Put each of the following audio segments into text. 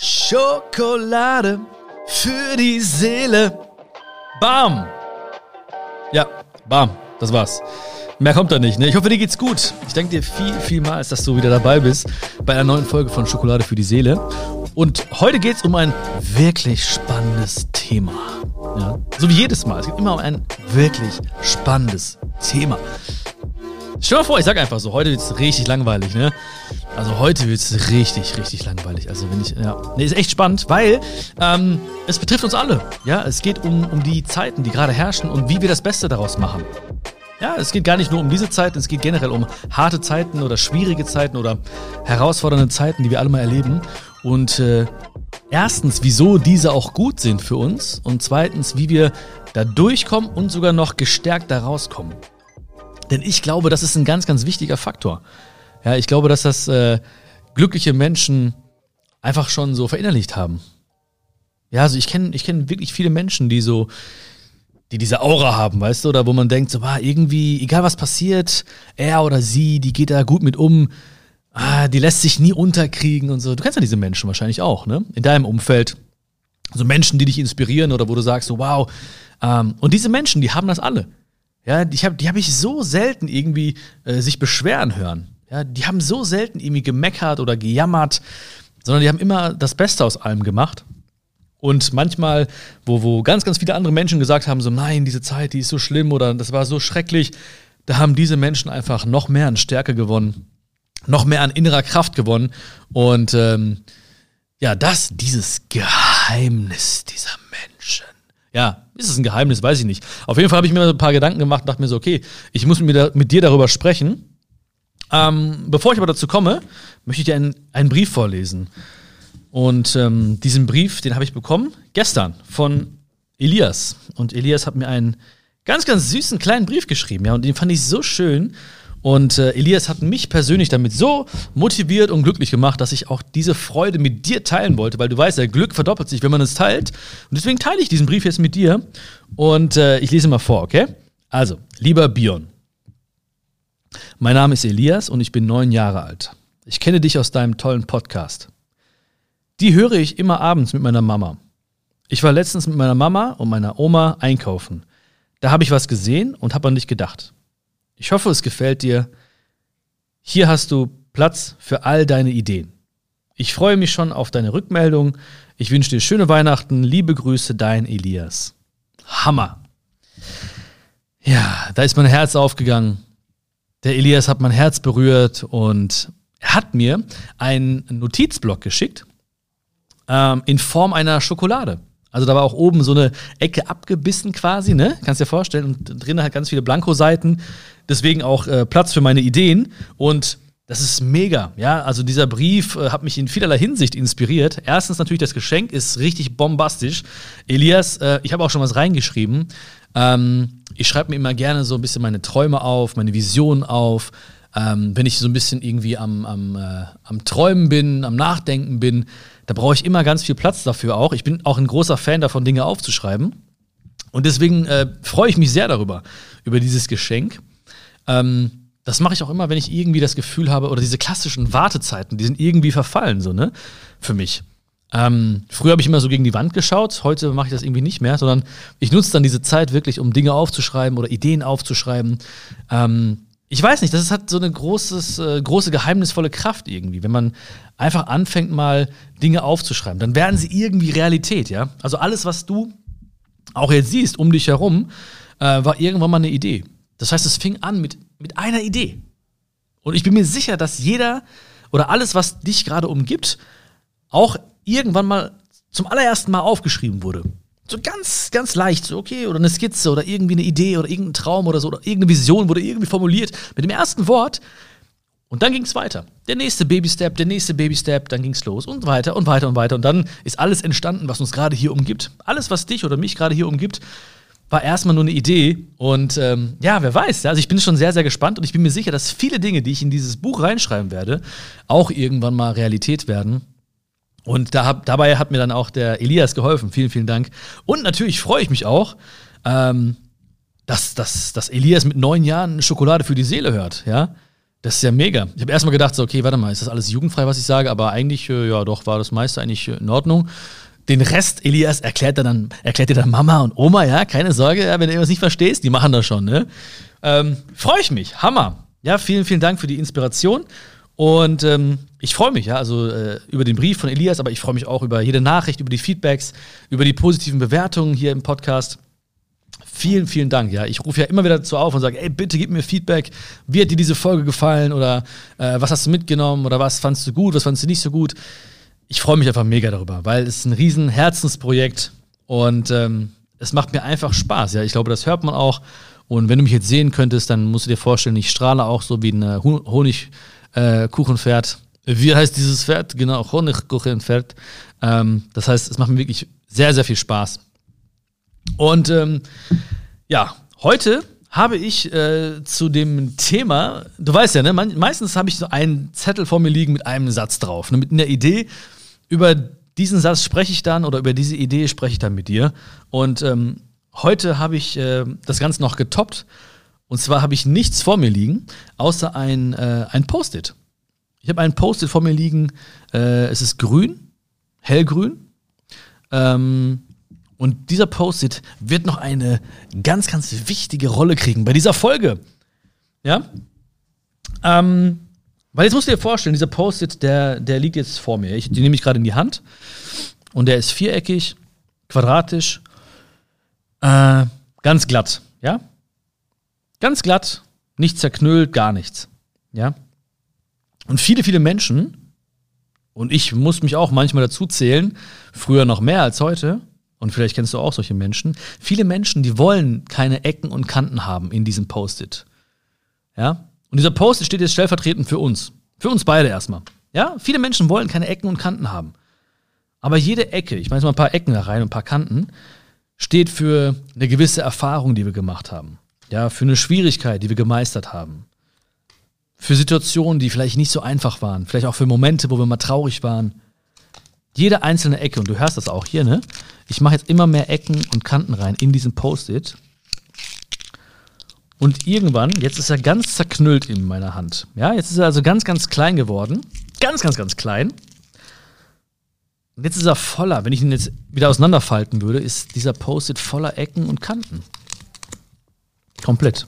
Schokolade für die Seele. Bam! Ja, bam, das war's. Mehr kommt da nicht. Ne? Ich hoffe, dir geht's gut. Ich danke dir viel, vielmals, dass du wieder dabei bist bei einer neuen Folge von Schokolade für die Seele. Und heute geht's um ein wirklich spannendes Thema. Ja? So wie jedes Mal. Es geht immer um ein wirklich spannendes Thema. Stell dir mal vor, ich sag einfach so, heute wird's richtig langweilig, ne? Also heute wird's richtig, richtig langweilig. Also wenn ich, ja, nee, ist echt spannend, weil ähm, es betrifft uns alle. Ja, es geht um, um die Zeiten, die gerade herrschen und wie wir das Beste daraus machen. Ja, es geht gar nicht nur um diese Zeiten, es geht generell um harte Zeiten oder schwierige Zeiten oder herausfordernde Zeiten, die wir alle mal erleben. Und äh, erstens, wieso diese auch gut sind für uns und zweitens, wie wir da durchkommen und sogar noch gestärkt da rauskommen. Denn ich glaube, das ist ein ganz, ganz wichtiger Faktor. Ja, ich glaube, dass das äh, glückliche Menschen einfach schon so verinnerlicht haben. Ja, also ich kenne ich kenn wirklich viele Menschen, die so, die diese Aura haben, weißt du, oder wo man denkt, so, ah, irgendwie, egal was passiert, er oder sie, die geht da gut mit um, ah, die lässt sich nie unterkriegen und so. Du kennst ja diese Menschen wahrscheinlich auch, ne? In deinem Umfeld. So Menschen, die dich inspirieren oder wo du sagst, so, wow. Ähm, und diese Menschen, die haben das alle. Ja, die habe die hab ich so selten irgendwie äh, sich beschweren hören. Ja, die haben so selten irgendwie gemeckert oder gejammert, sondern die haben immer das Beste aus allem gemacht. Und manchmal, wo, wo ganz, ganz viele andere Menschen gesagt haben, so nein, diese Zeit, die ist so schlimm oder das war so schrecklich, da haben diese Menschen einfach noch mehr an Stärke gewonnen, noch mehr an innerer Kraft gewonnen. Und ähm, ja, das, dieses Geheimnis dieser Menschen. Ja, ist es ein Geheimnis, weiß ich nicht. Auf jeden Fall habe ich mir ein paar Gedanken gemacht und dachte mir so, okay, ich muss mit, mit dir darüber sprechen. Ähm, bevor ich aber dazu komme, möchte ich dir einen, einen Brief vorlesen. Und ähm, diesen Brief, den habe ich bekommen gestern von Elias. Und Elias hat mir einen ganz, ganz süßen kleinen Brief geschrieben. Ja, und den fand ich so schön. Und äh, Elias hat mich persönlich damit so motiviert und glücklich gemacht, dass ich auch diese Freude mit dir teilen wollte, weil du weißt, ja, Glück verdoppelt sich, wenn man es teilt. Und deswegen teile ich diesen Brief jetzt mit dir. Und äh, ich lese mal vor, okay? Also, lieber Bion, mein Name ist Elias und ich bin neun Jahre alt. Ich kenne dich aus deinem tollen Podcast. Die höre ich immer abends mit meiner Mama. Ich war letztens mit meiner Mama und meiner Oma einkaufen. Da habe ich was gesehen und habe an dich gedacht. Ich hoffe, es gefällt dir. Hier hast du Platz für all deine Ideen. Ich freue mich schon auf deine Rückmeldung. Ich wünsche dir schöne Weihnachten. Liebe Grüße, dein Elias. Hammer. Ja, da ist mein Herz aufgegangen. Der Elias hat mein Herz berührt und hat mir einen Notizblock geschickt ähm, in Form einer Schokolade. Also da war auch oben so eine Ecke abgebissen quasi, ne? Kannst dir vorstellen. Und drinnen hat ganz viele Blankoseiten. Deswegen auch äh, Platz für meine Ideen. Und das ist mega, ja. Also dieser Brief äh, hat mich in vielerlei Hinsicht inspiriert. Erstens natürlich das Geschenk ist richtig bombastisch. Elias, äh, ich habe auch schon was reingeschrieben. Ähm, ich schreibe mir immer gerne so ein bisschen meine Träume auf, meine Visionen auf. Ähm, wenn ich so ein bisschen irgendwie am, am, äh, am Träumen bin, am Nachdenken bin, da brauche ich immer ganz viel Platz dafür auch. Ich bin auch ein großer Fan davon, Dinge aufzuschreiben. Und deswegen äh, freue ich mich sehr darüber, über dieses Geschenk. Ähm, das mache ich auch immer, wenn ich irgendwie das Gefühl habe, oder diese klassischen Wartezeiten, die sind irgendwie verfallen, so, ne? Für mich. Ähm, früher habe ich immer so gegen die Wand geschaut, heute mache ich das irgendwie nicht mehr, sondern ich nutze dann diese Zeit wirklich, um Dinge aufzuschreiben oder Ideen aufzuschreiben. Ähm, ich weiß nicht, das hat so eine großes, äh, große geheimnisvolle Kraft irgendwie, wenn man einfach anfängt, mal Dinge aufzuschreiben. Dann werden sie irgendwie Realität, ja. Also alles, was du auch jetzt siehst um dich herum, äh, war irgendwann mal eine Idee. Das heißt, es fing an mit, mit einer Idee. Und ich bin mir sicher, dass jeder oder alles, was dich gerade umgibt, auch irgendwann mal zum allerersten Mal aufgeschrieben wurde. So ganz, ganz leicht, so okay, oder eine Skizze oder irgendwie eine Idee oder irgendein Traum oder so, oder irgendeine Vision wurde irgendwie formuliert mit dem ersten Wort. Und dann ging es weiter. Der nächste Baby-Step, der nächste Baby-Step, dann ging es los und weiter und weiter und weiter. Und dann ist alles entstanden, was uns gerade hier umgibt. Alles, was dich oder mich gerade hier umgibt, war erstmal nur eine Idee. Und ähm, ja, wer weiß. Also ich bin schon sehr, sehr gespannt und ich bin mir sicher, dass viele Dinge, die ich in dieses Buch reinschreiben werde, auch irgendwann mal Realität werden. Und da hab, dabei hat mir dann auch der Elias geholfen. Vielen, vielen Dank. Und natürlich freue ich mich auch, ähm, dass, dass, dass Elias mit neun Jahren Schokolade für die Seele hört. Ja? Das ist ja mega. Ich habe erstmal gedacht, so, okay, warte mal, ist das alles jugendfrei, was ich sage? Aber eigentlich, äh, ja, doch, war das meiste eigentlich in Ordnung. Den Rest, Elias, erklärt er dann, erklärt dir dann Mama und Oma, ja, keine Sorge, ja, wenn du irgendwas nicht verstehst, die machen das schon, ne? Ähm, freue ich mich, Hammer. Ja, vielen, vielen Dank für die Inspiration. Und ähm, ich freue mich, ja, also äh, über den Brief von Elias, aber ich freue mich auch über jede Nachricht, über die Feedbacks, über die positiven Bewertungen hier im Podcast. Vielen, vielen Dank. Ja, ich rufe ja immer wieder dazu auf und sage, ey, bitte gib mir Feedback. Wie hat dir diese Folge gefallen oder äh, was hast du mitgenommen oder was fandst du gut, was fandst du nicht so gut? Ich freue mich einfach mega darüber, weil es ist ein riesen Herzensprojekt und ähm, es macht mir einfach Spaß. Ja, ich glaube, das hört man auch. Und wenn du mich jetzt sehen könntest, dann musst du dir vorstellen, ich strahle auch so wie ein äh, Honigkuchenpferd. Äh, wie heißt dieses Pferd? Genau, Honigkuchenpferd. Ähm, das heißt, es macht mir wirklich sehr, sehr viel Spaß. Und ähm, ja, heute habe ich äh, zu dem Thema, du weißt ja, ne, man, meistens habe ich so einen Zettel vor mir liegen mit einem Satz drauf, ne, mit einer Idee. Über diesen Satz spreche ich dann oder über diese Idee spreche ich dann mit dir. Und ähm, heute habe ich äh, das Ganze noch getoppt. Und zwar habe ich nichts vor mir liegen, außer ein, äh, ein Post-it. Ich habe ein Post-it vor mir liegen. Äh, es ist grün, hellgrün. Ähm, und dieser Post-it wird noch eine ganz, ganz wichtige Rolle kriegen bei dieser Folge. Ja? Ähm, weil jetzt musst du dir vorstellen, dieser Post-it, der, der liegt jetzt vor mir. Ich, den nehme ich gerade in die Hand. Und der ist viereckig, quadratisch, äh, ganz glatt. Ja? Ganz glatt, nicht zerknüllt, gar nichts. Ja? Und viele, viele Menschen, und ich muss mich auch manchmal dazu zählen, früher noch mehr als heute, und vielleicht kennst du auch solche Menschen. Viele Menschen, die wollen keine Ecken und Kanten haben in diesem Post-it. Ja? Und dieser Post-it steht jetzt stellvertretend für uns. Für uns beide erstmal. Ja? Viele Menschen wollen keine Ecken und Kanten haben. Aber jede Ecke, ich meine mal ein paar Ecken da rein und ein paar Kanten, steht für eine gewisse Erfahrung, die wir gemacht haben. Ja, für eine Schwierigkeit, die wir gemeistert haben. Für Situationen, die vielleicht nicht so einfach waren. Vielleicht auch für Momente, wo wir mal traurig waren jede einzelne Ecke, und du hörst das auch hier, ne? Ich mache jetzt immer mehr Ecken und Kanten rein in diesen Post-it. Und irgendwann, jetzt ist er ganz zerknüllt in meiner Hand. Ja, jetzt ist er also ganz, ganz klein geworden. Ganz, ganz, ganz klein. Und jetzt ist er voller. Wenn ich ihn jetzt wieder auseinanderfalten würde, ist dieser Post-it voller Ecken und Kanten. Komplett.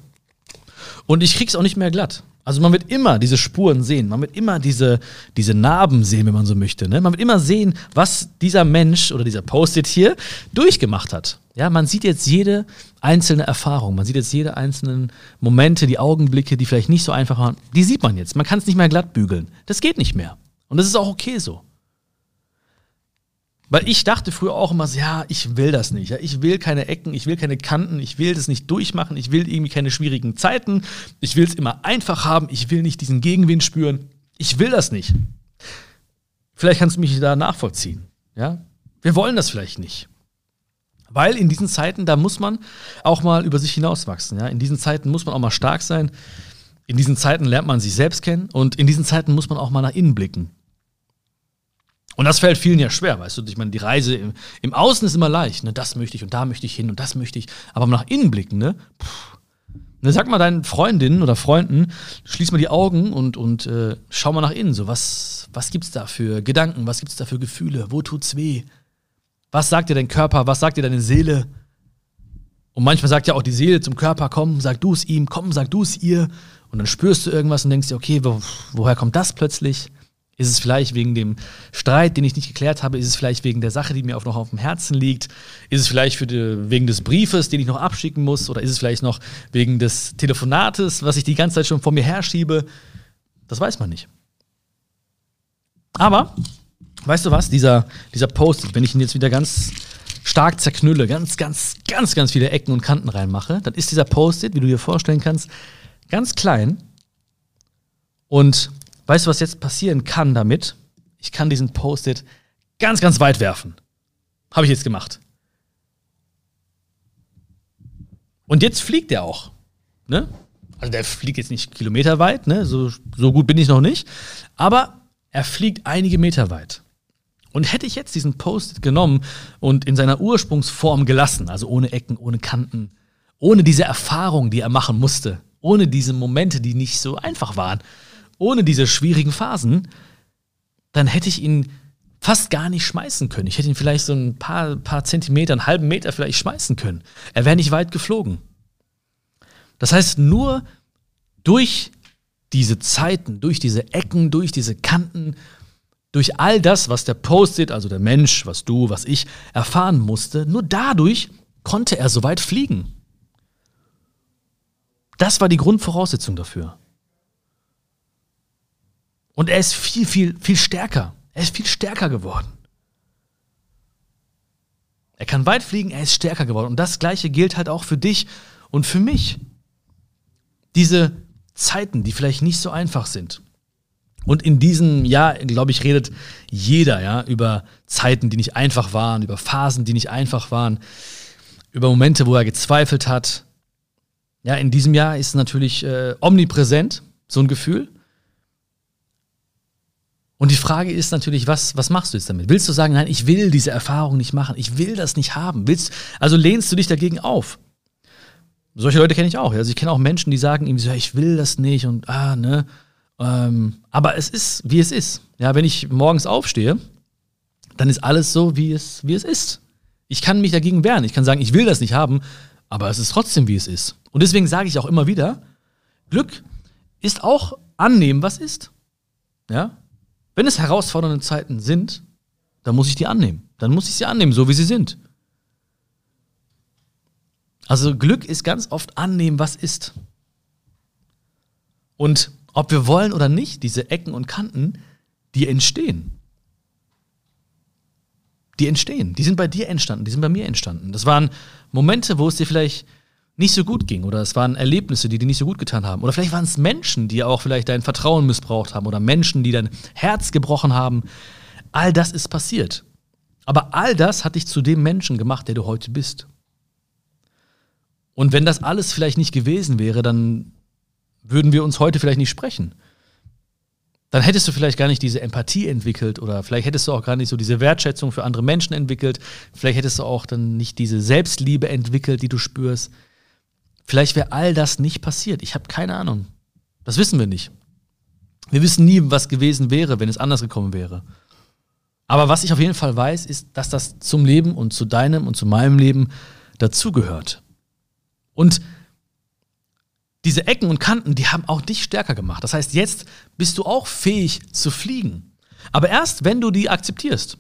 Und ich krieg's auch nicht mehr glatt. Also man wird immer diese Spuren sehen, man wird immer diese, diese Narben sehen, wenn man so möchte. Ne? Man wird immer sehen, was dieser Mensch oder dieser Post-it hier durchgemacht hat. Ja, man sieht jetzt jede einzelne Erfahrung, man sieht jetzt jede einzelnen Momente, die Augenblicke, die vielleicht nicht so einfach waren, die sieht man jetzt. Man kann es nicht mehr glatt bügeln. Das geht nicht mehr. Und das ist auch okay so. Weil ich dachte früher auch immer so, ja, ich will das nicht. Ja, ich will keine Ecken, ich will keine Kanten, ich will das nicht durchmachen, ich will irgendwie keine schwierigen Zeiten, ich will es immer einfach haben, ich will nicht diesen Gegenwind spüren. Ich will das nicht. Vielleicht kannst du mich da nachvollziehen. Ja? Wir wollen das vielleicht nicht. Weil in diesen Zeiten, da muss man auch mal über sich hinauswachsen. Ja? In diesen Zeiten muss man auch mal stark sein. In diesen Zeiten lernt man sich selbst kennen und in diesen Zeiten muss man auch mal nach innen blicken. Und das fällt vielen ja schwer, weißt du. Ich meine, die Reise im, im Außen ist immer leicht. Ne? Das möchte ich und da möchte ich hin und das möchte ich. Aber nach innen blicken, ne? Puh. Ne, sag mal deinen Freundinnen oder Freunden, schließ mal die Augen und, und äh, schau mal nach innen. So, was, was gibt's da für Gedanken? Was gibt's da für Gefühle? Wo tut's weh? Was sagt dir dein Körper? Was sagt dir deine Seele? Und manchmal sagt ja auch die Seele zum Körper, komm, sag du es ihm, komm, sag du es ihr. Und dann spürst du irgendwas und denkst dir, okay, wo, woher kommt das plötzlich? Ist es vielleicht wegen dem Streit, den ich nicht geklärt habe? Ist es vielleicht wegen der Sache, die mir auch noch auf dem Herzen liegt? Ist es vielleicht die, wegen des Briefes, den ich noch abschicken muss? Oder ist es vielleicht noch wegen des Telefonates, was ich die ganze Zeit schon vor mir herschiebe? Das weiß man nicht. Aber, weißt du was? Dieser, dieser Post, wenn ich ihn jetzt wieder ganz stark zerknülle, ganz, ganz, ganz, ganz viele Ecken und Kanten reinmache, dann ist dieser Post-it, wie du dir vorstellen kannst, ganz klein und Weißt du, was jetzt passieren kann damit? Ich kann diesen Post-it ganz, ganz weit werfen. Habe ich jetzt gemacht. Und jetzt fliegt er auch. Ne? Also der fliegt jetzt nicht kilometerweit, ne? so, so gut bin ich noch nicht. Aber er fliegt einige Meter weit. Und hätte ich jetzt diesen Post-it genommen und in seiner Ursprungsform gelassen, also ohne Ecken, ohne Kanten, ohne diese Erfahrung, die er machen musste, ohne diese Momente, die nicht so einfach waren, ohne diese schwierigen Phasen, dann hätte ich ihn fast gar nicht schmeißen können. Ich hätte ihn vielleicht so ein paar, paar Zentimeter, einen halben Meter vielleicht schmeißen können. Er wäre nicht weit geflogen. Das heißt, nur durch diese Zeiten, durch diese Ecken, durch diese Kanten, durch all das, was der Post-it, also der Mensch, was du, was ich, erfahren musste, nur dadurch konnte er so weit fliegen. Das war die Grundvoraussetzung dafür. Und er ist viel, viel, viel stärker. Er ist viel stärker geworden. Er kann weit fliegen, er ist stärker geworden. Und das Gleiche gilt halt auch für dich und für mich. Diese Zeiten, die vielleicht nicht so einfach sind. Und in diesem Jahr, glaube ich, redet jeder ja, über Zeiten, die nicht einfach waren, über Phasen, die nicht einfach waren, über Momente, wo er gezweifelt hat. Ja, in diesem Jahr ist natürlich äh, omnipräsent so ein Gefühl. Und die Frage ist natürlich, was, was machst du jetzt damit? Willst du sagen, nein, ich will diese Erfahrung nicht machen, ich will das nicht haben? Willst, also lehnst du dich dagegen auf? Solche Leute kenne ich auch. Also ich kenne auch Menschen, die sagen irgendwie so, ich will das nicht und ah, ne. Ähm, aber es ist, wie es ist. Ja, wenn ich morgens aufstehe, dann ist alles so, wie es, wie es ist. Ich kann mich dagegen wehren. Ich kann sagen, ich will das nicht haben, aber es ist trotzdem, wie es ist. Und deswegen sage ich auch immer wieder, Glück ist auch annehmen, was ist. Ja? Wenn es herausfordernde Zeiten sind, dann muss ich die annehmen. Dann muss ich sie annehmen, so wie sie sind. Also Glück ist ganz oft annehmen, was ist. Und ob wir wollen oder nicht, diese Ecken und Kanten, die entstehen. Die entstehen. Die sind bei dir entstanden, die sind bei mir entstanden. Das waren Momente, wo es dir vielleicht nicht so gut ging oder es waren Erlebnisse, die dir nicht so gut getan haben. Oder vielleicht waren es Menschen, die auch vielleicht dein Vertrauen missbraucht haben oder Menschen, die dein Herz gebrochen haben. All das ist passiert. Aber all das hat dich zu dem Menschen gemacht, der du heute bist. Und wenn das alles vielleicht nicht gewesen wäre, dann würden wir uns heute vielleicht nicht sprechen. Dann hättest du vielleicht gar nicht diese Empathie entwickelt oder vielleicht hättest du auch gar nicht so diese Wertschätzung für andere Menschen entwickelt. Vielleicht hättest du auch dann nicht diese Selbstliebe entwickelt, die du spürst. Vielleicht wäre all das nicht passiert. Ich habe keine Ahnung. Das wissen wir nicht. Wir wissen nie, was gewesen wäre, wenn es anders gekommen wäre. Aber was ich auf jeden Fall weiß, ist, dass das zum Leben und zu deinem und zu meinem Leben dazugehört. Und diese Ecken und Kanten, die haben auch dich stärker gemacht. Das heißt, jetzt bist du auch fähig zu fliegen. Aber erst, wenn du die akzeptierst.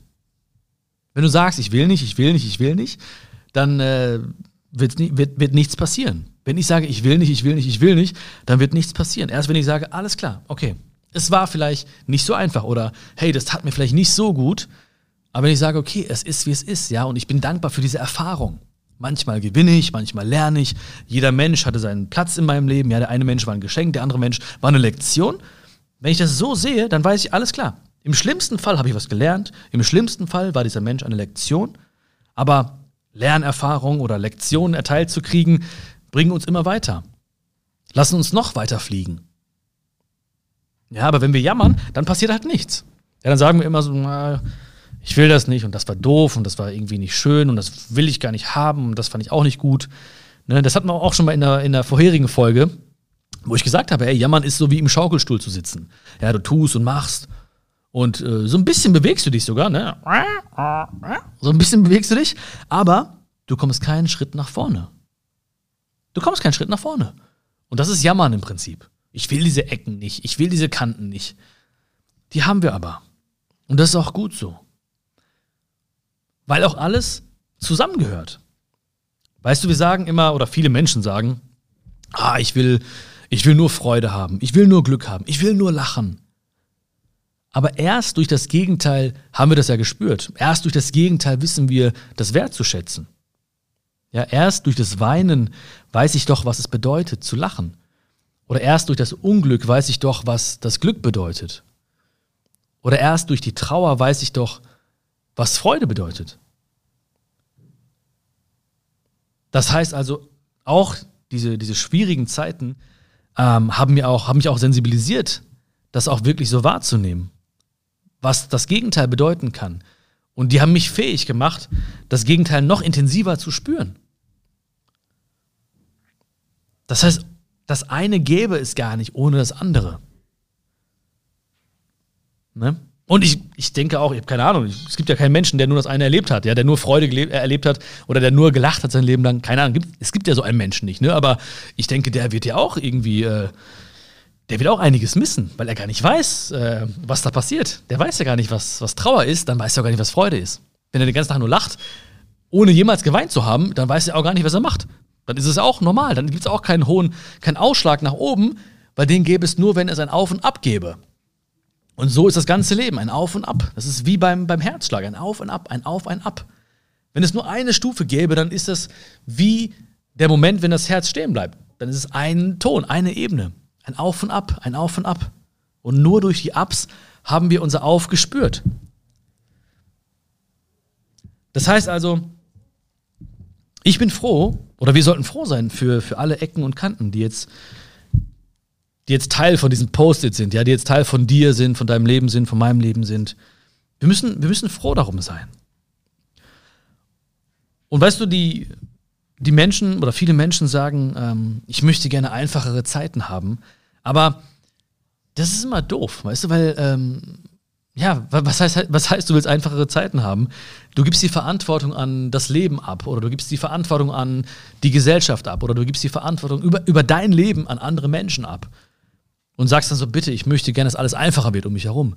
Wenn du sagst, ich will nicht, ich will nicht, ich will nicht, dann äh, wird, wird, wird nichts passieren. Wenn ich sage, ich will nicht, ich will nicht, ich will nicht, dann wird nichts passieren. Erst wenn ich sage, alles klar, okay, es war vielleicht nicht so einfach oder hey, das tat mir vielleicht nicht so gut, aber wenn ich sage, okay, es ist, wie es ist, ja, und ich bin dankbar für diese Erfahrung, Manchmal gewinne ich, manchmal lerne ich. Jeder Mensch hatte seinen Platz in meinem Leben. Ja, der eine Mensch war ein Geschenk, der andere Mensch war eine Lektion. Wenn ich das so sehe, dann weiß ich, alles klar. Im schlimmsten Fall habe ich was gelernt. Im schlimmsten Fall war dieser Mensch eine Lektion. Aber Lernerfahrung oder Lektionen erteilt zu kriegen, bringen uns immer weiter. Lassen uns noch weiter fliegen. Ja, aber wenn wir jammern, dann passiert halt nichts. Ja, dann sagen wir immer so, na, ich will das nicht und das war doof und das war irgendwie nicht schön und das will ich gar nicht haben und das fand ich auch nicht gut. Ne, das hatten wir auch schon mal in der, in der vorherigen Folge, wo ich gesagt habe, ey, jammern ist so wie im Schaukelstuhl zu sitzen. Ja, du tust und machst und äh, so ein bisschen bewegst du dich sogar, ne? So ein bisschen bewegst du dich, aber du kommst keinen Schritt nach vorne. Du kommst keinen Schritt nach vorne. Und das ist Jammern im Prinzip. Ich will diese Ecken nicht, ich will diese Kanten nicht. Die haben wir aber. Und das ist auch gut so weil auch alles zusammengehört. Weißt du, wir sagen immer, oder viele Menschen sagen, ah, ich will, ich will nur Freude haben, ich will nur Glück haben, ich will nur lachen. Aber erst durch das Gegenteil haben wir das ja gespürt. Erst durch das Gegenteil wissen wir, das wertzuschätzen. Ja, erst durch das Weinen weiß ich doch, was es bedeutet, zu lachen. Oder erst durch das Unglück weiß ich doch, was das Glück bedeutet. Oder erst durch die Trauer weiß ich doch, was Freude bedeutet. Das heißt also, auch diese, diese schwierigen Zeiten ähm, haben, mir auch, haben mich auch sensibilisiert, das auch wirklich so wahrzunehmen, was das Gegenteil bedeuten kann. Und die haben mich fähig gemacht, das Gegenteil noch intensiver zu spüren. Das heißt, das eine gäbe es gar nicht ohne das andere. Ne? Und ich, ich denke auch, ich habe keine Ahnung, es gibt ja keinen Menschen, der nur das eine erlebt hat, ja, der nur Freude erlebt hat oder der nur gelacht hat sein Leben lang. Keine Ahnung, es gibt ja so einen Menschen nicht, ne? Aber ich denke, der wird ja auch irgendwie, äh, der wird auch einiges missen, weil er gar nicht weiß, äh, was da passiert. Der weiß ja gar nicht, was, was Trauer ist, dann weiß er auch gar nicht, was Freude ist. Wenn er den ganzen Tag nur lacht, ohne jemals geweint zu haben, dann weiß er auch gar nicht, was er macht. Dann ist es auch normal. Dann gibt es auch keinen hohen, keinen Ausschlag nach oben, weil den gäbe es nur, wenn es ein Auf und Ab gäbe. Und so ist das ganze Leben, ein Auf und Ab. Das ist wie beim, beim Herzschlag, ein Auf und Ab, ein Auf, ein Ab. Wenn es nur eine Stufe gäbe, dann ist das wie der Moment, wenn das Herz stehen bleibt. Dann ist es ein Ton, eine Ebene. Ein Auf und Ab, ein Auf und Ab. Und nur durch die Ups haben wir unser Auf gespürt. Das heißt also, ich bin froh, oder wir sollten froh sein für, für alle Ecken und Kanten, die jetzt, die jetzt Teil von diesem Post-it sind, ja, die jetzt Teil von dir sind, von deinem Leben sind, von meinem Leben sind. Wir müssen, wir müssen froh darum sein. Und weißt du, die, die Menschen oder viele Menschen sagen, ähm, ich möchte gerne einfachere Zeiten haben, aber das ist immer doof, weißt du, weil ähm, ja, was heißt, was heißt, du willst einfachere Zeiten haben? Du gibst die Verantwortung an das Leben ab oder du gibst die Verantwortung an die Gesellschaft ab oder du gibst die Verantwortung über, über dein Leben an andere Menschen ab und sagst dann so, bitte, ich möchte gerne, dass alles einfacher wird um mich herum.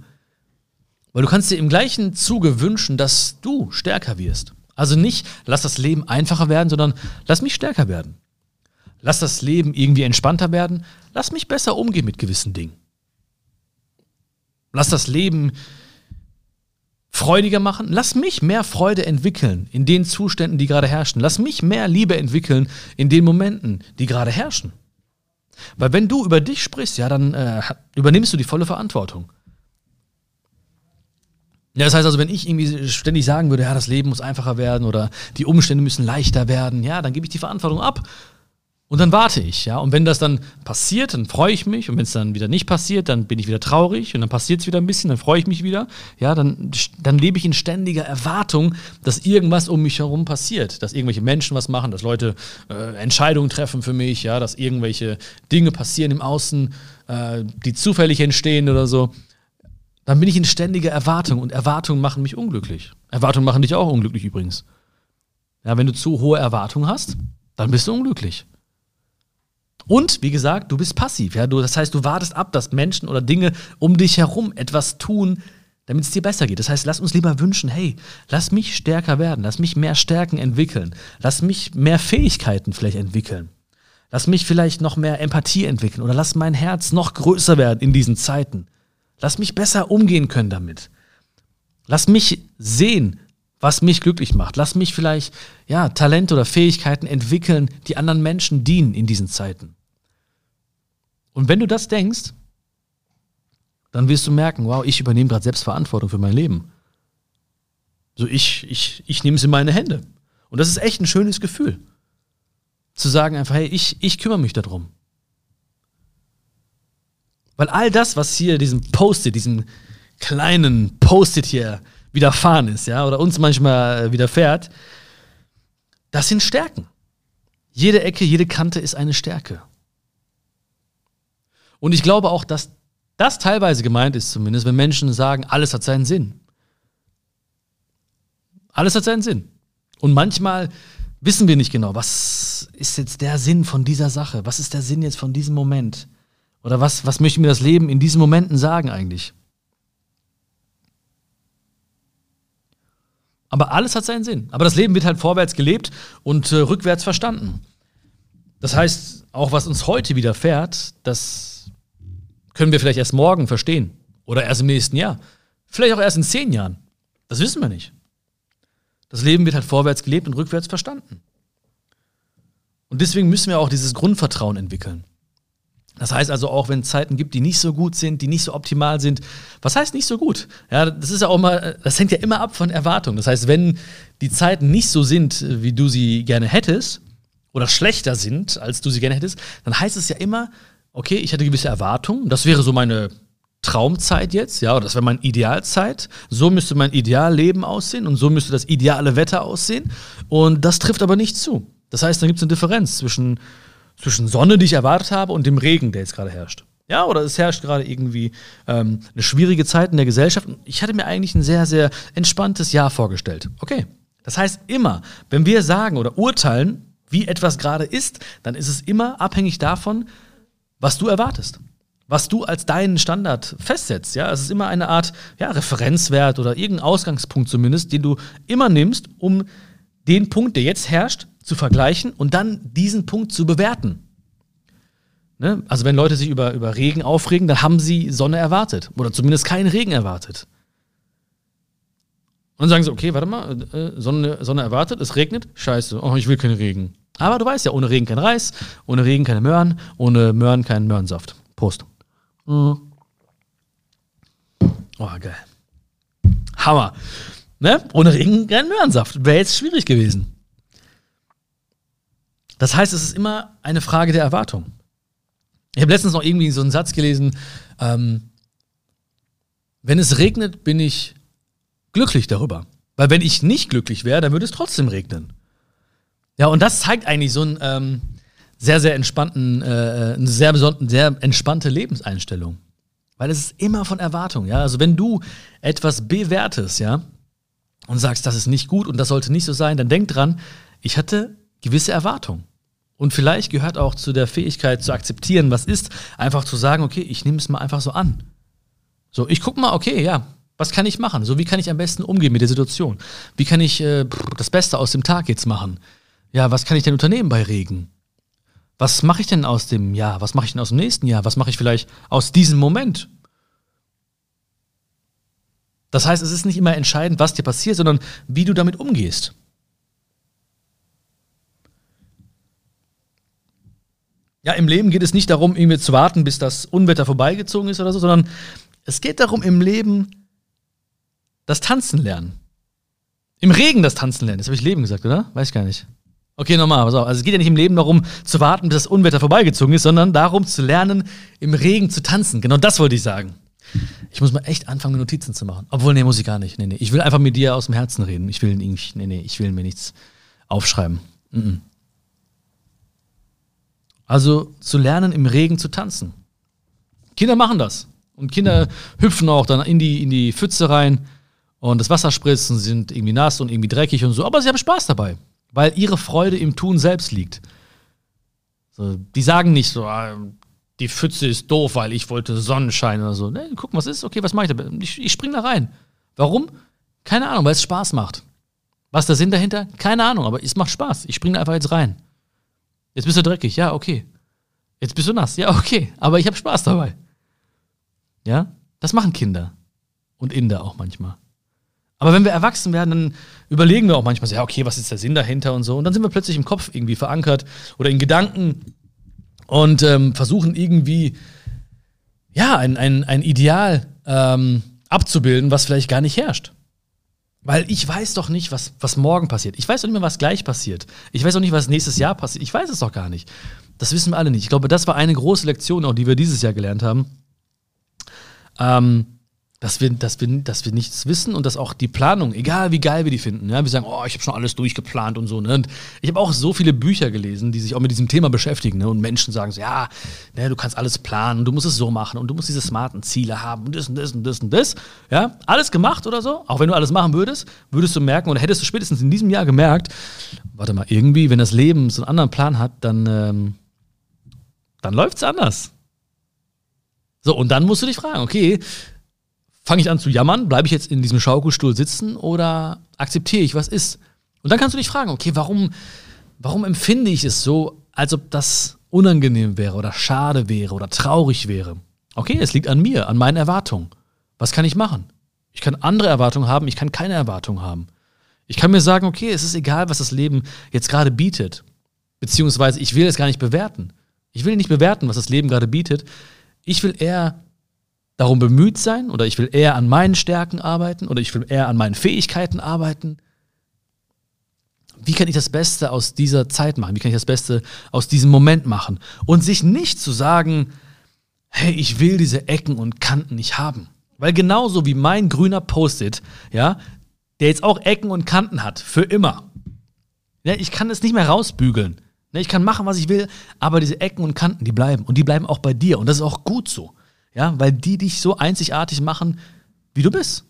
Weil du kannst dir im gleichen Zuge wünschen, dass du stärker wirst. Also nicht, lass das Leben einfacher werden, sondern lass mich stärker werden. Lass das Leben irgendwie entspannter werden. Lass mich besser umgehen mit gewissen Dingen. Lass das Leben freudiger machen. Lass mich mehr Freude entwickeln in den Zuständen, die gerade herrschen. Lass mich mehr Liebe entwickeln in den Momenten, die gerade herrschen. Weil wenn du über dich sprichst, ja, dann äh, übernimmst du die volle Verantwortung. Ja, das heißt also, wenn ich irgendwie ständig sagen würde, ja, das Leben muss einfacher werden oder die Umstände müssen leichter werden, ja, dann gebe ich die Verantwortung ab und dann warte ich, ja. Und wenn das dann passiert, dann freue ich mich. Und wenn es dann wieder nicht passiert, dann bin ich wieder traurig. Und dann passiert es wieder ein bisschen, dann freue ich mich wieder. Ja, dann, dann lebe ich in ständiger Erwartung, dass irgendwas um mich herum passiert. Dass irgendwelche Menschen was machen, dass Leute äh, Entscheidungen treffen für mich, ja, dass irgendwelche Dinge passieren im Außen, äh, die zufällig entstehen oder so. Dann bin ich in ständiger Erwartung. Und Erwartungen machen mich unglücklich. Erwartungen machen dich auch unglücklich übrigens. Ja, wenn du zu hohe Erwartungen hast, dann bist du unglücklich. Und wie gesagt, du bist passiv. Ja? Du, das heißt, du wartest ab, dass Menschen oder Dinge um dich herum etwas tun, damit es dir besser geht. Das heißt, lass uns lieber wünschen, hey, lass mich stärker werden, lass mich mehr Stärken entwickeln, lass mich mehr Fähigkeiten vielleicht entwickeln. Lass mich vielleicht noch mehr Empathie entwickeln oder lass mein Herz noch größer werden in diesen Zeiten. Lass mich besser umgehen können damit. Lass mich sehen, was mich glücklich macht. Lass mich vielleicht ja, Talente oder Fähigkeiten entwickeln, die anderen Menschen dienen in diesen Zeiten. Und wenn du das denkst, dann wirst du merken, wow, ich übernehme gerade Selbstverantwortung für mein Leben. So, ich, ich, ich nehme es in meine Hände. Und das ist echt ein schönes Gefühl. Zu sagen einfach, hey, ich, ich kümmere mich darum. Weil all das, was hier diesem Post-it, diesem kleinen Post-it hier widerfahren ist, ja, oder uns manchmal äh, widerfährt, das sind Stärken. Jede Ecke, jede Kante ist eine Stärke. Und ich glaube auch, dass das teilweise gemeint ist, zumindest, wenn Menschen sagen, alles hat seinen Sinn. Alles hat seinen Sinn. Und manchmal wissen wir nicht genau, was ist jetzt der Sinn von dieser Sache? Was ist der Sinn jetzt von diesem Moment? Oder was, was möchte mir das Leben in diesen Momenten sagen eigentlich? Aber alles hat seinen Sinn. Aber das Leben wird halt vorwärts gelebt und äh, rückwärts verstanden. Das heißt, auch was uns heute widerfährt, das können wir vielleicht erst morgen verstehen. Oder erst im nächsten Jahr. Vielleicht auch erst in zehn Jahren. Das wissen wir nicht. Das Leben wird halt vorwärts gelebt und rückwärts verstanden. Und deswegen müssen wir auch dieses Grundvertrauen entwickeln. Das heißt also auch, wenn es Zeiten gibt, die nicht so gut sind, die nicht so optimal sind. Was heißt nicht so gut? Ja, das ist ja auch mal, das hängt ja immer ab von Erwartungen. Das heißt, wenn die Zeiten nicht so sind, wie du sie gerne hättest, oder schlechter sind, als du sie gerne hättest, dann heißt es ja immer, okay, ich hatte gewisse Erwartungen, das wäre so meine Traumzeit jetzt, ja, oder das wäre meine Idealzeit. So müsste mein Idealleben aussehen und so müsste das ideale Wetter aussehen. Und das trifft aber nicht zu. Das heißt, dann gibt es eine Differenz zwischen zwischen Sonne, die ich erwartet habe, und dem Regen, der jetzt gerade herrscht. Ja, oder es herrscht gerade irgendwie ähm, eine schwierige Zeit in der Gesellschaft. Ich hatte mir eigentlich ein sehr, sehr entspanntes Jahr vorgestellt. Okay. Das heißt immer, wenn wir sagen oder urteilen, wie etwas gerade ist, dann ist es immer abhängig davon, was du erwartest. Was du als deinen Standard festsetzt. Ja, es ist immer eine Art ja, Referenzwert oder irgendein Ausgangspunkt zumindest, den du immer nimmst, um den Punkt, der jetzt herrscht, zu vergleichen und dann diesen Punkt zu bewerten. Ne? Also wenn Leute sich über, über Regen aufregen, dann haben sie Sonne erwartet oder zumindest keinen Regen erwartet. Und dann sagen sie, okay, warte mal, äh, Sonne, Sonne erwartet, es regnet, scheiße, oh, ich will keinen Regen. Aber du weißt ja, ohne Regen kein Reis, ohne Regen keine Möhren, ohne Möhren kein Möhrensaft. Prost. Mhm. Oh, geil. Hammer. Ne? Ohne Regen kein Möhrensaft. Wäre jetzt schwierig gewesen. Das heißt, es ist immer eine Frage der Erwartung. Ich habe letztens noch irgendwie so einen Satz gelesen, ähm, wenn es regnet, bin ich glücklich darüber. Weil wenn ich nicht glücklich wäre, dann würde es trotzdem regnen. Ja, und das zeigt eigentlich so einen ähm, sehr, sehr entspannten, äh, eine sehr, sehr entspannte Lebenseinstellung. Weil es ist immer von Erwartung, ja. Also wenn du etwas bewertest, ja, und sagst, das ist nicht gut und das sollte nicht so sein, dann denk dran, ich hatte gewisse Erwartungen. Und vielleicht gehört auch zu der Fähigkeit zu akzeptieren, was ist, einfach zu sagen, okay, ich nehme es mal einfach so an. So, ich gucke mal, okay, ja, was kann ich machen? So, wie kann ich am besten umgehen mit der Situation? Wie kann ich äh, das Beste aus dem Tag jetzt machen? Ja, was kann ich denn unternehmen bei Regen? Was mache ich denn aus dem Jahr? Was mache ich denn aus dem nächsten Jahr? Was mache ich vielleicht aus diesem Moment? Das heißt, es ist nicht immer entscheidend, was dir passiert, sondern wie du damit umgehst. Ja, im Leben geht es nicht darum, irgendwie zu warten, bis das Unwetter vorbeigezogen ist oder so, sondern es geht darum, im Leben das Tanzen lernen. Im Regen das Tanzen lernen. Das habe ich Leben gesagt, oder? Weiß ich gar nicht. Okay, nochmal, pass auf. Also es geht ja nicht im Leben darum, zu warten, bis das Unwetter vorbeigezogen ist, sondern darum zu lernen, im Regen zu tanzen. Genau das wollte ich sagen. Ich muss mal echt anfangen, Notizen zu machen. Obwohl, nee, muss ich gar nicht. Nee, nee. Ich will einfach mit dir aus dem Herzen reden. Ich will nicht, nee, nee, ich will mir nichts aufschreiben. Mm -mm. Also zu lernen, im Regen zu tanzen. Kinder machen das. Und Kinder hüpfen auch dann in die, in die Pfütze rein und das Wasser spritzt und sind irgendwie nass und irgendwie dreckig und so. Aber sie haben Spaß dabei weil ihre Freude im Tun selbst liegt. So, die sagen nicht so, ah, die Pfütze ist doof, weil ich wollte Sonnenschein oder so. Nee, guck, was ist? Okay, was mache ich da? Ich, ich spring da rein. Warum? Keine Ahnung, weil es Spaß macht. Was ist der Sinn dahinter? Keine Ahnung, aber es macht Spaß. Ich spring da einfach jetzt rein. Jetzt bist du dreckig, ja, okay. Jetzt bist du nass, ja, okay. Aber ich habe Spaß dabei. Ja, das machen Kinder. Und Inder auch manchmal. Aber wenn wir erwachsen werden, dann überlegen wir auch manchmal so, ja, okay, was ist der Sinn dahinter und so. Und dann sind wir plötzlich im Kopf irgendwie verankert oder in Gedanken und ähm, versuchen irgendwie, ja, ein, ein, ein Ideal ähm, abzubilden, was vielleicht gar nicht herrscht. Weil ich weiß doch nicht, was, was morgen passiert. Ich weiß doch nicht mehr, was gleich passiert. Ich weiß auch nicht, was nächstes Jahr passiert. Ich weiß es doch gar nicht. Das wissen wir alle nicht. Ich glaube, das war eine große Lektion, auch die wir dieses Jahr gelernt haben. Ähm, dass wir, dass, wir, dass wir nichts wissen und dass auch die Planung, egal wie geil wir die finden, ja, wir sagen, oh, ich habe schon alles durchgeplant und so. Ne? Und ich habe auch so viele Bücher gelesen, die sich auch mit diesem Thema beschäftigen. Ne? Und Menschen sagen so, ja, ne, du kannst alles planen, du musst es so machen und du musst diese smarten Ziele haben und das und das und das und das. Ja, alles gemacht oder so. Auch wenn du alles machen würdest, würdest du merken oder hättest du spätestens in diesem Jahr gemerkt, warte mal, irgendwie, wenn das Leben so einen anderen Plan hat, dann, ähm, dann läuft es anders. So, und dann musst du dich fragen, okay, fange ich an zu jammern, bleibe ich jetzt in diesem Schaukelstuhl sitzen oder akzeptiere ich, was ist? Und dann kannst du dich fragen, okay, warum, warum empfinde ich es so, als ob das unangenehm wäre oder schade wäre oder traurig wäre? Okay, es liegt an mir, an meinen Erwartungen. Was kann ich machen? Ich kann andere Erwartungen haben, ich kann keine Erwartungen haben. Ich kann mir sagen, okay, es ist egal, was das Leben jetzt gerade bietet. Beziehungsweise ich will es gar nicht bewerten. Ich will nicht bewerten, was das Leben gerade bietet. Ich will eher darum bemüht sein oder ich will eher an meinen Stärken arbeiten oder ich will eher an meinen Fähigkeiten arbeiten. Wie kann ich das Beste aus dieser Zeit machen? Wie kann ich das Beste aus diesem Moment machen? Und sich nicht zu sagen, hey, ich will diese Ecken und Kanten nicht haben. Weil genauso wie mein grüner Post-it, ja, der jetzt auch Ecken und Kanten hat, für immer. Ja, ich kann es nicht mehr rausbügeln. Ich kann machen, was ich will, aber diese Ecken und Kanten, die bleiben. Und die bleiben auch bei dir. Und das ist auch gut so. Ja, weil die dich so einzigartig machen, wie du bist.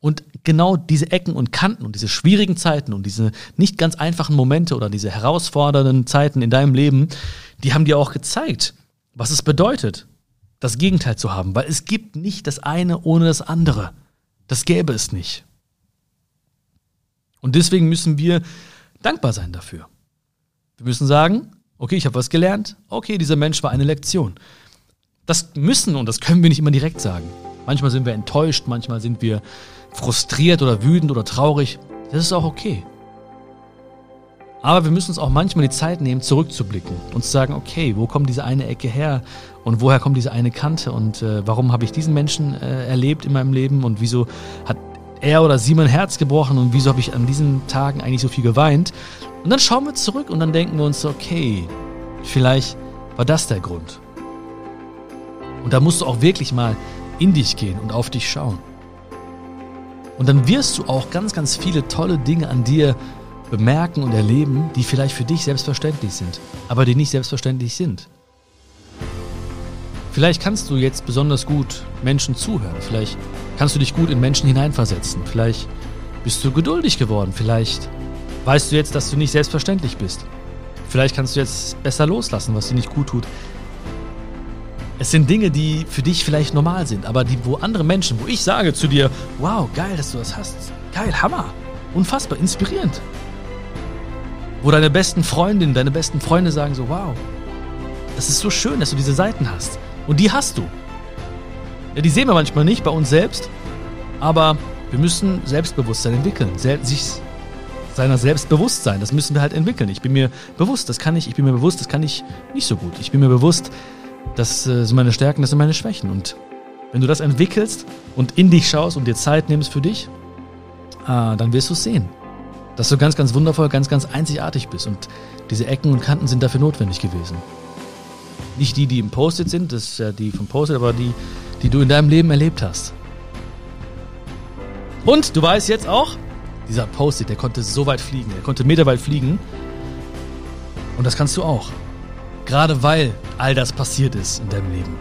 Und genau diese Ecken und Kanten und diese schwierigen Zeiten und diese nicht ganz einfachen Momente oder diese herausfordernden Zeiten in deinem Leben, die haben dir auch gezeigt, was es bedeutet, das Gegenteil zu haben. Weil es gibt nicht das eine ohne das andere. Das gäbe es nicht. Und deswegen müssen wir dankbar sein dafür. Wir müssen sagen, okay, ich habe was gelernt, okay, dieser Mensch war eine Lektion. Das müssen und das können wir nicht immer direkt sagen. Manchmal sind wir enttäuscht, manchmal sind wir frustriert oder wütend oder traurig. Das ist auch okay. Aber wir müssen uns auch manchmal die Zeit nehmen, zurückzublicken und zu sagen, okay, wo kommt diese eine Ecke her und woher kommt diese eine Kante und äh, warum habe ich diesen Menschen äh, erlebt in meinem Leben und wieso hat er oder sie mein Herz gebrochen und wieso habe ich an diesen Tagen eigentlich so viel geweint. Und dann schauen wir zurück und dann denken wir uns, okay, vielleicht war das der Grund. Und da musst du auch wirklich mal in dich gehen und auf dich schauen. Und dann wirst du auch ganz, ganz viele tolle Dinge an dir bemerken und erleben, die vielleicht für dich selbstverständlich sind, aber die nicht selbstverständlich sind. Vielleicht kannst du jetzt besonders gut Menschen zuhören. Vielleicht kannst du dich gut in Menschen hineinversetzen. Vielleicht bist du geduldig geworden. Vielleicht weißt du jetzt, dass du nicht selbstverständlich bist. Vielleicht kannst du jetzt besser loslassen, was dir nicht gut tut. Es sind Dinge, die für dich vielleicht normal sind, aber die, wo andere Menschen, wo ich sage zu dir, wow, geil, dass du das hast. Geil, Hammer. Unfassbar, inspirierend. Wo deine besten Freundinnen, deine besten Freunde sagen so, wow, das ist so schön, dass du diese Seiten hast. Und die hast du. Ja, die sehen wir manchmal nicht bei uns selbst, aber wir müssen Selbstbewusstsein entwickeln, sich seiner Selbstbewusstsein, das müssen wir halt entwickeln. Ich bin mir bewusst, das kann ich, ich bin mir bewusst, das kann ich nicht so gut. Ich bin mir bewusst, das äh, sind meine Stärken, das sind meine Schwächen. Und wenn du das entwickelst und in dich schaust und dir Zeit nimmst für dich, äh, dann wirst du es sehen. Dass du ganz, ganz wundervoll, ganz, ganz einzigartig bist. Und diese Ecken und Kanten sind dafür notwendig gewesen. Nicht die, die im Post-it sind, das ist ja die vom Post-it, aber die, die du in deinem Leben erlebt hast. Und du weißt jetzt auch, dieser Post-it, der konnte so weit fliegen, er konnte meterweit fliegen. Und das kannst du auch. Gerade weil all das passiert ist in deinem Leben.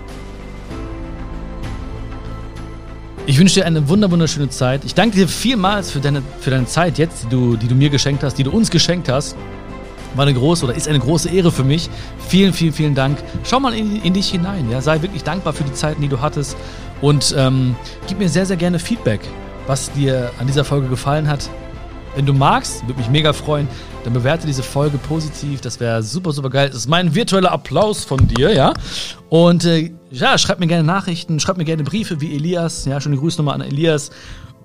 Ich wünsche dir eine wunderschöne Zeit. Ich danke dir vielmals für deine, für deine Zeit jetzt, die du, die du mir geschenkt hast, die du uns geschenkt hast war eine große oder ist eine große Ehre für mich. Vielen, vielen, vielen Dank. Schau mal in, in dich hinein. Ja? Sei wirklich dankbar für die Zeiten, die du hattest. Und ähm, gib mir sehr, sehr gerne Feedback, was dir an dieser Folge gefallen hat. Wenn du magst, würde mich mega freuen, dann bewerte diese Folge positiv. Das wäre super, super geil. Das ist mein virtueller Applaus von dir, ja. Und äh, ja, schreib mir gerne Nachrichten, schreib mir gerne Briefe wie Elias. Ja, schon die Grüße nochmal an Elias.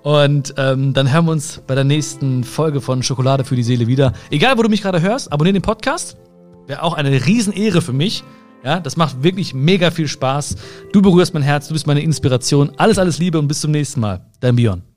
Und ähm, dann hören wir uns bei der nächsten Folge von Schokolade für die Seele wieder. Egal, wo du mich gerade hörst, abonniere den Podcast. Wäre auch eine Riesenehre für mich. Ja, das macht wirklich mega viel Spaß. Du berührst mein Herz, du bist meine Inspiration. Alles, alles Liebe und bis zum nächsten Mal. Dein Björn.